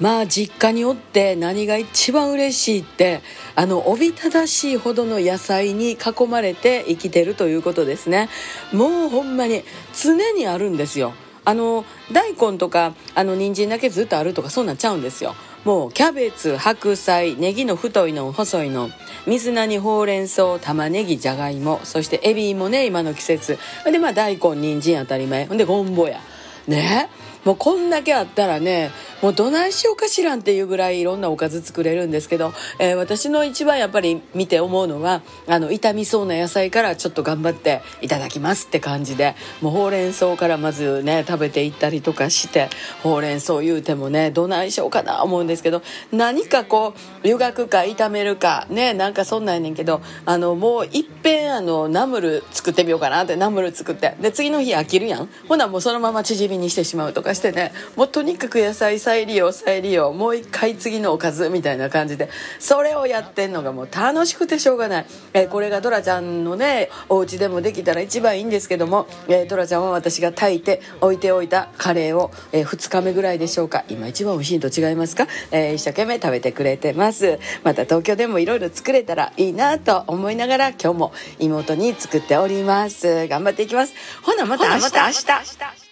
まあ実家におって何が一番嬉しいってあのおびただしいほどの野菜に囲まれて生きてるということですね。もうほんまに常にあるんですよ。あの大根とかあの人参だけずっとあるとかそんなんちゃうんですよ。もうキャベツ白菜ネギの太いの細いの水菜にほうれん草玉ねぎじゃがいもそしてエビもね今の季節。でまあ大根人参当たり前。ほんでゴンボや。ね。もうこんだけあったらねもうどないしようかしらんっていうぐらいいろんなおかず作れるんですけど、えー、私の一番やっぱり見て思うのはあの傷みそうな野菜からちょっと頑張っていただきますって感じでもうほうれん草からまずね食べていったりとかしてほうれん草言うてもねどないしようかな思うんですけど何かこう湯がくか炒めるかねなんかそんなんやねんけどあのもういっぺんあのナムル作ってみようかなってナムル作って。で次の日飽きるやん。ほなもうそのまま縮みにしてしまうとかしてね。もうとにかく野菜再利用再利用もう一回次のおかずみたいな感じでそれをやってんのがもう楽しくてしょうがない、えー、これがドラちゃんのねお家でもできたら一番いいんですけども、えー、ドラちゃんは私が炊いて置いておいたカレーを、えー、2日目ぐらいでしょうか。今一番美味しいと違いますか、えー、一生懸命食べてくれてます。また東京でもいろいろ作れたらいいなと思いながら今日も妹に作っております。頑張っていきます。ほなまた明日。明日。